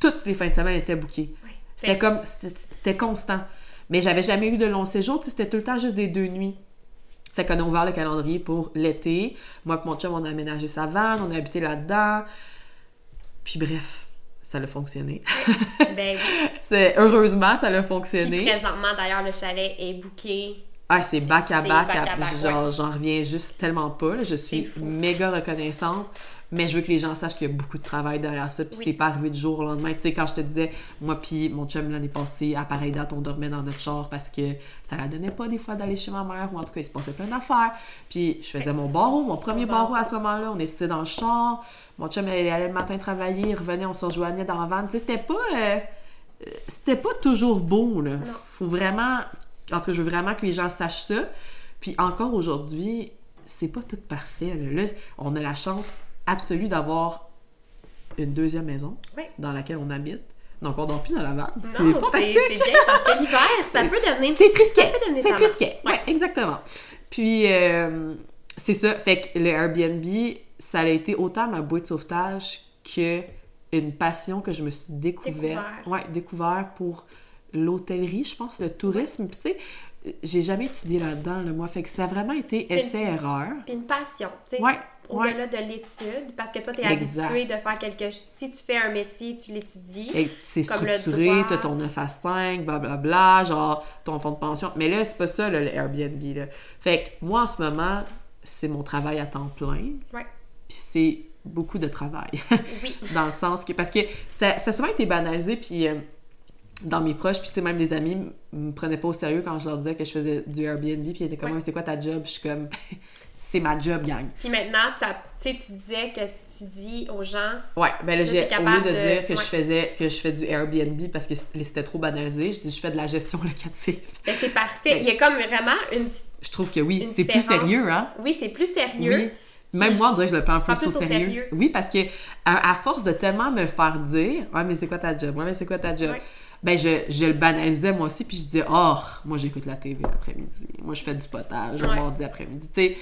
toutes les fins de semaine étaient bookées. Ouais. C'était comme, c'était constant. Mais j'avais jamais eu de long séjour, c'était tout le temps juste des deux nuits. Fait qu'on a ouvert le calendrier pour l'été. Moi et mon chum, on a aménagé sa vanne, on a habité là-dedans. Puis bref, ça a fonctionné. Ben oui. Heureusement, ça a Puis fonctionné. présentement, d'ailleurs, le chalet est booké. Ah, c'est back à back, genre, j'en reviens juste tellement pas. là. Je suis méga reconnaissante. Mais je veux que les gens sachent qu'il y a beaucoup de travail derrière ça. Puis Oui. c'est pas arrivé du jour au lendemain. Tu sais, quand je te disais, moi puis mon chum l'année passée, à pareille date, on dormait dans notre char parce que ça la donnait pas des fois d'aller chez ma mère. Ou en tout cas, il se passait plein d'affaires. Puis je faisais mon barreau, mon premier barreau à ce moment-là. On était dans le char. Mon chum, il allait le matin travailler, il revenait, on se rejoignait dans la van. Tu sais, c'était pas... euh, euh, c'était pas toujours beau, là. Faut vraiment... En tout cas, je veux vraiment que les gens sachent ça. Puis encore aujourd'hui, c'est pas tout parfait. Là. Là, on a la chance absolue d'avoir une deuxième maison Oui. dans laquelle on habite. Donc, on dort plus dans la vanne. C'est fantastique! bien parce que l'hiver, ça peut devenir. C'est frisquet. C'est frisquet. Ouais, exactement. Puis, euh, c'est ça. Fait que le Airbnb, ça a été autant ma bouée de sauvetage que une passion que je me suis découvert. Découvert. Ouais, découvert pour l'hôtellerie, je pense, le tourisme. Puis, tu sais, j'ai jamais étudié là-dedans, là, moi. Fait que ça a vraiment été essai-erreur. Puis une passion, tu sais. Ouais, Au-delà de l'étude, parce que toi, tu es Exact. habitué de faire quelque chose. Si tu fais un métier, tu l'étudies. Et c'est structuré, droit. t'as ton 9 à 5, blablabla, genre ton fonds de pension. Mais là, c'est pas ça, là, le Airbnb. Là. Fait que moi, en ce moment, c'est mon travail à temps plein. Ouais. Puis c'est beaucoup de travail. Oui. dans le sens que. Parce que ça, ça a souvent été banalisé, puis. euh, dans mes proches, puis tu sais, même des amis me prenaient pas au sérieux quand je leur disais que je faisais du Airbnb, puis ils étaient comme. Ouais, c'est quoi ta job? Puis je suis comme, c'est ma job, gang. Puis maintenant, tu sais, tu disais que tu dis aux gens, Ouais, ben là, j'ai, au lieu de, de- dire que je faisais, que je fais du Airbnb parce que c'était trop banalisé, je dis je fais de la gestion locative. ben, c'est parfait. Ben, Il y a comme vraiment une. Je trouve que oui, c'est plus sérieux, hein? Oui, c'est plus sérieux. Oui. Même moi, on dirait que je le prends plus, plus au, au sérieux. Oui, parce que à, à force de tellement me le faire dire, ouais, mais c'est quoi ta job? Ouais, mais c'est quoi ta job? Ouais. Ben, je, je le banalisais moi aussi, puis je disais, oh, moi, j'écoute la TV l'après-midi. Moi, je fais du potage un Ouais. mardi après-midi. Tu sais,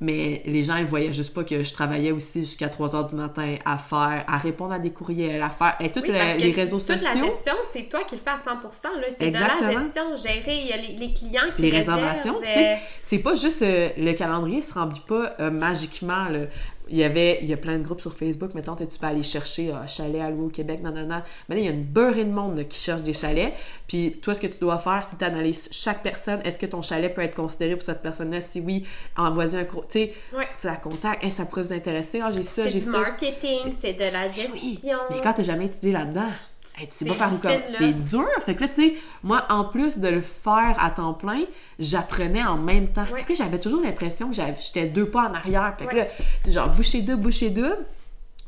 mais les gens, ils voyaient juste pas que je travaillais aussi jusqu'à 3 h du matin à faire, à répondre à des courriels, à faire, et Oui, que les réseaux toute sociaux. la gestion, c'est toi qui le fais à 100 là. C'est de la gestion, gérer il y a les, les clients qui les réservations. Euh, c'est pas juste euh, le calendrier se remplit pas euh, magiquement. là. Il y avait il y a plein de groupes sur Facebook, mettons, tu peux aller chercher un chalet à louer au Québec, nanana. Mais là, il y a une beurrée de monde là, qui cherche des chalets. Puis toi, ce que tu dois faire, c'est t'analyses chaque personne. Est-ce que ton chalet peut être considéré pour cette personne-là? Si oui, envoie un courrier. Tu Ouais. tu la contactes. Hey, ça pourrait vous intéresser. Ah, j'ai ça, c'est du marketing, C'est- de la oui, gestion. mais quand t'as jamais étudié là-dedans, hey, tu sais pas C'est par où. C'est dur. Fait que là, tu sais, moi, en plus de le faire à temps plein, j'apprenais en même temps. Ouais. Fait que là, j'avais toujours l'impression que j'avais- j'étais deux pas en arrière. Fait que Ouais. là, c'est genre boucher double, boucher double.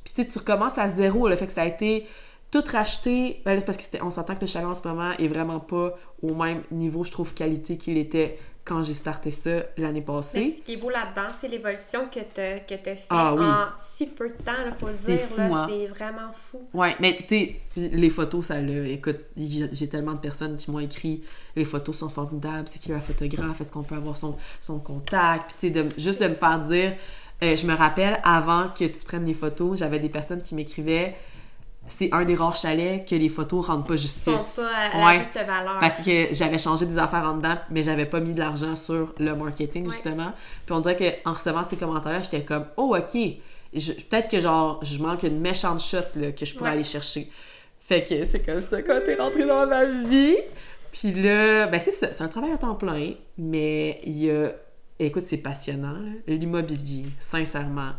Puis tu sais, tu recommences à zéro. Le fait que ça a été tout racheté. Ben là, parce qu'on s'entend que le chalet en ce moment est vraiment pas au même niveau, je trouve, qualité qu'il était quand j'ai starté ça l'année Mais passée. ce qui est beau là-dedans, c'est l'évolution que tu as, que t'as fait Ah oui. en si peu de temps, il faut dire. fou, là, hein. C'est vraiment fou. Ouais, mais tu sais, les photos, ça le. Écoute, j'ai tellement de personnes qui m'ont écrit les photos sont formidables, c'est qui la photographe, est-ce qu'on peut avoir son, son contact, puis tu sais, juste de me faire dire. euh, je me rappelle, avant que tu prennes les photos, j'avais des personnes qui m'écrivaient c'est un des rares chalets que les photos rendent pas justice. pas à la Ouais. juste valeur. Parce que j'avais changé des affaires en dedans, mais j'avais pas mis de l'argent sur le marketing, Ouais. justement. Puis on dirait qu'en recevant ces commentaires-là, j'étais comme, oh, OK. Peut-être que, genre, je manque une méchante shot là, que je pourrais Ouais. aller chercher. Fait que c'est comme ça quand t'es rentré dans ma vie. Puis là, ben c'est ça, c'est un travail à temps plein, mais il y a. Écoute, c'est passionnant. L'immobilier, sincèrement.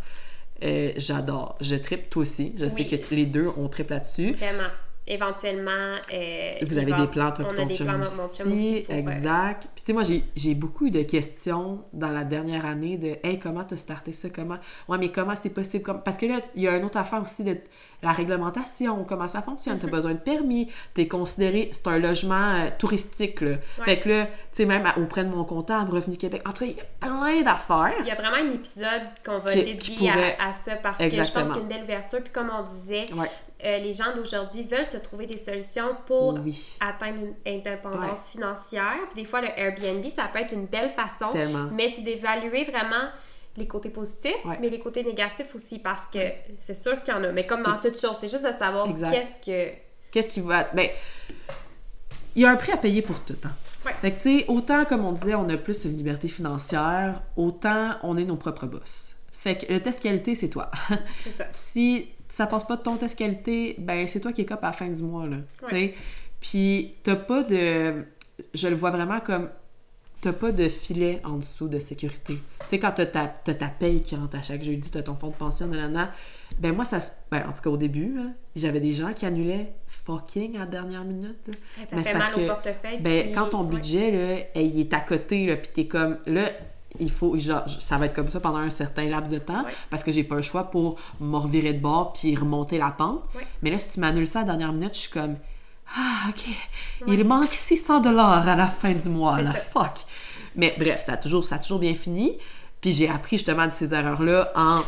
Euh, J'adore. Je tripe, toi aussi. Je sais que les deux, on tripe là-dessus. Vraiment. Éventuellement. euh, Vous avez va- des plans, toi, on pour a ton des chum plans, aussi. mon chum aussi. pour, euh, exact. Puis, tu sais, moi, j'ai- beaucoup eu de questions dans la dernière année de Hey, comment t'as starté ça? Comment? Ouais, mais comment c'est possible? Comme- Parce que là, il y a une autre affaire aussi de la réglementation, comment ça fonctionne? Mm-hmm. T'as besoin de permis, t'es considéré, c'est un logement euh, touristique, là. Ouais. Fait que là, tu sais, même auprès de mon comptable, Revenu Québec, en tout cas, il y a plein d'affaires. Il y a vraiment un épisode qu'on va Qui- dédier qui pourrait- à, à ça parce que je pense qu'il y a une belle ouverture. Puis comme on disait, Ouais. Euh, les gens d'aujourd'hui veulent se trouver des solutions pour Oui. atteindre une indépendance financière. Puis des fois, le Airbnb, ça peut être une belle façon. Tellement. Mais c'est d'évaluer vraiment les côtés positifs, Ouais. mais les côtés négatifs aussi, parce que c'est sûr qu'il y en a. Mais comme dans toute chose, c'est juste de savoir qu'est-ce que... Qu'est-ce qui va. Ben, il y a un prix à payer pour tout. Hein. Ouais. Fait que, tu sais, autant, comme on disait, on a plus une liberté financière, autant on est nos propres boss. Fait que le test qualité, c'est toi. C'est ça. si ça passe pas de ton test qualité, ben c'est toi qui es cop à la fin du mois, là. Tu sais? Puis t'as pas de... Je le vois vraiment comme... T'as pas de filet en dessous de sécurité. Tu sais, quand t'as ta, t'as ta paye qui rentre à chaque jeudi, t'as ton fonds de pension, nanana, ben moi, ça se... Ben, en tout cas, au début, j'avais des gens qui annulaient fucking à la dernière minute, là. Ça Mais c'est fait parce mal au que, portefeuille. Ben, puis- quand ton ouais. budget, là, il est à côté, là, pis t'es comme, là, il faut, genre, ça va être comme ça pendant un certain laps de temps, parce que j'ai pas le choix pour me revirer de bord puis remonter la pente. Mais là, si tu m'annules ça à la dernière minute, je suis comme, ah, ok, il manque 600 dollars à la fin du mois, ça. fuck. Mais bref, ça a toujours, ça a toujours bien fini. Puis j'ai appris justement de ces erreurs-là en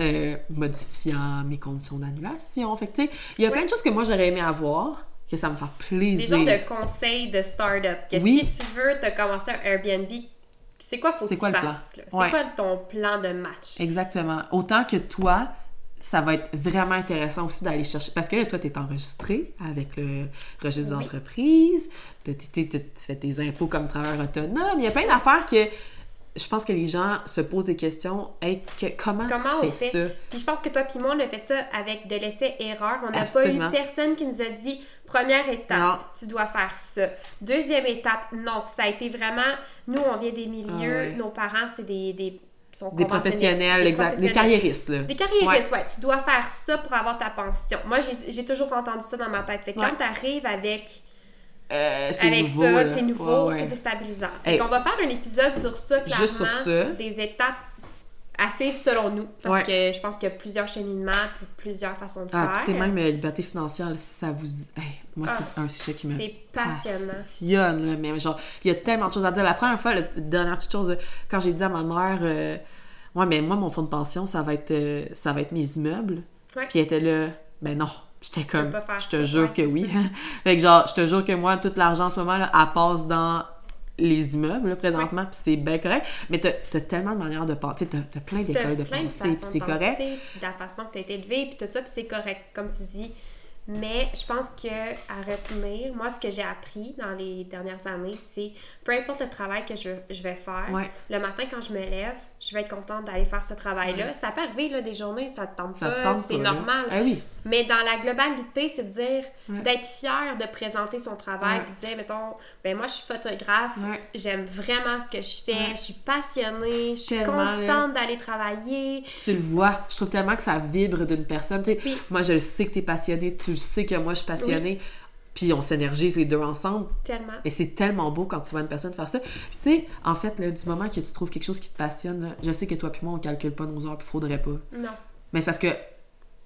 euh, modifiant mes conditions d'annulation. Fait tu sais, il y a plein de choses que moi, j'aurais aimé avoir, que ça me fait Des plaisir. genres de conseils de start-up. Que si tu veux te commencer un Airbnb, c'est quoi faut que tu quoi fasses? C'est Ouais. quoi ton plan de match? Exactement. Autant que toi, ça va être vraiment intéressant aussi d'aller chercher. Parce que là, toi, tu es enregistré avec le registre Oui. t'es- t'es- tu fais tes impôts comme travailleur autonome. Il y a plein d'affaires que je pense que les gens se posent des questions. Hey, que- comment, Comment tu on fais, fait? ça? Puis je pense que toi puis moi, on a fait ça avec de l'essai-erreur. On n'a pas eu personne qui nous a dit première étape, Non. tu dois faire ça. Deuxième étape, non. Ça a été vraiment. Nous, on vient des milieux, Ah ouais. nos parents, c'est des, des, sont Des professionnels, des exact. Des carriéristes, là. Des carriéristes, ouais. Tu dois faire ça pour avoir ta pension. Moi, j'ai toujours entendu ça dans ma tête. Fait que Ouais. quand tu arrives avec, Euh, avec nouveau, ça, c'est nouveau, Ouais, ouais. c'est déstabilisant. Fait Hey. qu'on va faire un épisode sur ça, clairement. Juste sur ça. Des étapes à suivre selon nous. Parce Ouais. que je pense qu'il y a plusieurs cheminements puis plusieurs façons de Ah, faire. même euh, liberté financière, là, si ça vous... Hey, moi, Ah, c'est un sujet qui me c'est passionnant. passionne, là, mais genre, il y a tellement de choses à dire. La première fois, la dernière petite chose, quand j'ai dit à ma mère, euh, ouais, mais moi, mon fonds de pension, ça va être, euh, ça va être mes immeubles. Puis elle était là, ben non. J'étais comme, je te jure que c'est oui. fait que genre, je te jure que moi, tout l'argent en ce moment, là, elle passe dans les immeubles, là, présentement, puis c'est bien correct. Mais t'as as tellement de manières de penser, t'as as plein T'as d'écoles de plein pensée, puis c'est correct. de la façon que tu as été élevé, puis tout ça, puis c'est correct, comme tu dis. Mais je pense que à retenir, moi, ce que j'ai appris dans les dernières années, c'est peu importe le travail que je, je vais faire, Ouais. le matin quand je me lève, je vais être contente d'aller faire ce travail-là. Ça peut arriver là, des journées, ça te tente Ça pas, c'est normal. Ah oui. Mais dans la globalité, c'est de dire, d'être fier de présenter son travail, puis de dire, mettons, ben moi, je suis photographe, j'aime vraiment ce que je fais, je suis passionnée, je suis là. contente d'aller travailler. tu le vois. Je trouve tellement que ça vibre d'une personne. Tu sais, Oui. moi, je le sais que t'es passionné, tu le sais que moi, je suis passionnée. Puis on s'énergise les deux ensemble. Tellement. Et c'est tellement beau quand tu vois une personne faire ça. Puis tu sais, en fait, là, du moment que tu trouves quelque chose qui te passionne, là, je sais que toi puis moi, on calcule pas nos heures, puis faudrait pas. Non. Mais c'est parce que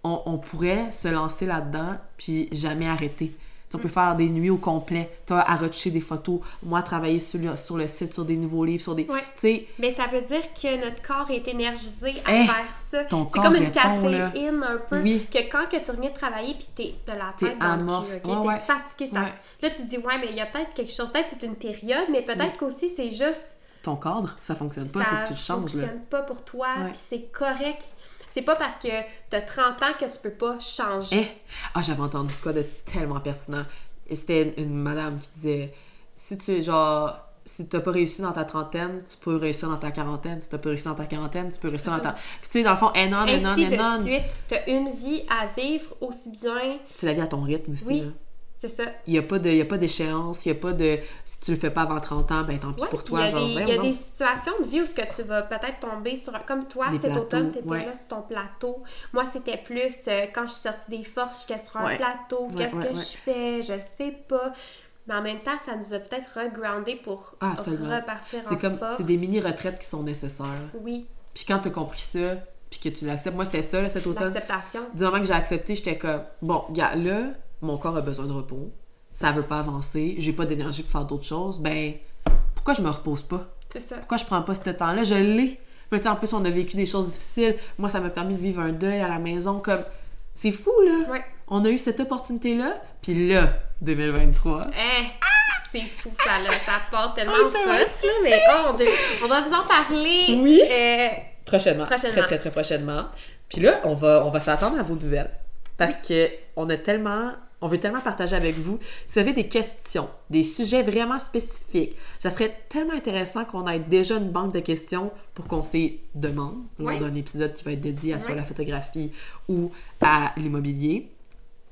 on, on pourrait se lancer là-dedans, puis jamais arrêter. On peut faire des nuits au complet. Toi, à retoucher des photos. Moi, travailler sur le, sur le site, sur des nouveaux livres, sur des... Ouais. Mais ça veut dire que notre corps est énergisé à Eh, faire ça. ton C'est corps comme une répond, là. caféine un peu. Oui. Que quand que tu reviens de travailler puis t'es- t'as la T'es tête dans amorphe. le cul, Ouais, ok? ouais. T'es fatigué. Ça... Là, tu te dis, ouais, mais il y a peut-être quelque chose. Peut-être que c'est une période, mais peut-être qu'aussi c'est juste... ton cadre, ça fonctionne pas, ça faut que tu le changes, là. fonctionne pas pour toi, puis c'est correct. C'est pas parce que t'as 30 ans que tu peux pas changer. Eh! Ah, j'avais entendu quoi de tellement pertinent. Et c'était une, madame qui disait si tu, genre, si t'as pas réussi dans ta trentaine, tu peux réussir dans ta quarantaine. Si t'as pas réussi dans ta quarantaine, tu peux réussir dans ta. Puis tu sais, dans le fond, on, and on, Ainsi de suite, t'as une vie à vivre aussi bien. Tu la vis à ton rythme aussi, Oui. là. C'est ça. Il y a pas d'échéance, il y a pas de, si tu le fais pas avant 30 ans, ben tant pis Ouais, pour toi, il y a, genre, des, il y a des situations de vie où ce que tu vas peut-être tomber sur comme toi Des cet plateaux, automne tu étais ouais. là sur ton plateau moi c'était plus euh, quand je suis sortie des forces j'étais sur un Ouais. plateau qu'est-ce que je fais je sais pas mais en même temps ça nous a peut-être regroundé pour Ah, repartir C'est en comme, force c'est des mini-retraites qui sont nécessaires. oui Puis quand t'as compris ça, puis que tu l'acceptes, moi c'était ça, là, cet automne. l'acceptation Du moment que j'ai accepté, j'étais comme bon, gars, là, mon corps a besoin de repos. Ça veut pas avancer, j'ai pas d'énergie pour faire d'autres choses. Ben, pourquoi je me repose pas? c'est ça Pourquoi je prends pas ce temps-là? Je l'ai. En plus, on a vécu des choses difficiles. Moi, ça m'a permis de vivre un deuil à la maison. Comme, c'est fou, là. ouais On a eu cette opportunité-là. Puis là, 2023. Eh, c'est fou ça là ça part tellement en tellement force là mais oh mon dieu on va vous en parler Oui. euh, Prochainement. Prochainement. Très, très, très prochainement. Puis là, on va, on va s'attendre à vos nouvelles. Parce que on a tellement. On veut tellement partager avec vous. Si vous avez des questions, des sujets vraiment spécifiques, ça serait tellement intéressant qu'on ait déjà une banque de questions pour qu'on s'y demande lors d'un épisode qui va être dédié à soit la photographie ou à l'immobilier.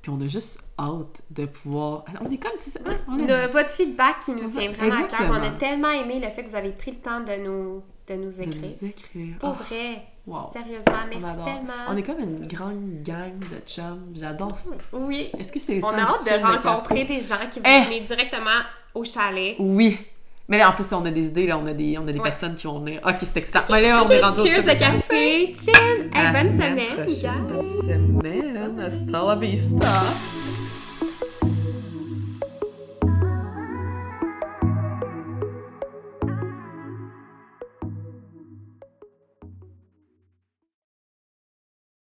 Puis on a juste hâte de pouvoir. On est comme, tu sais, hein, on a de dit- votre feedback qui nous tient vraiment à cœur. On a tellement aimé le fait que vous avez pris le temps de nous, de nous de écrire. nous écrire. Pour Ah, vrai. Wow. Sérieusement, On merci adore. tellement. On est comme une grande gang de chums. J'adore ça. Oui. Est-ce que c'est le On temps a hâte de rencontrer des gens qui vont Eh! venir directement au chalet. Oui. Mais là, en plus, on a des idées, là, on a des, on a des Ouais. personnes qui vont venir. Ok, c'est excitant. Mais là, on est rendu au Cheers chill de café. Chill. Hey, bonne semaine. Bonne semaine. Hasta la vista.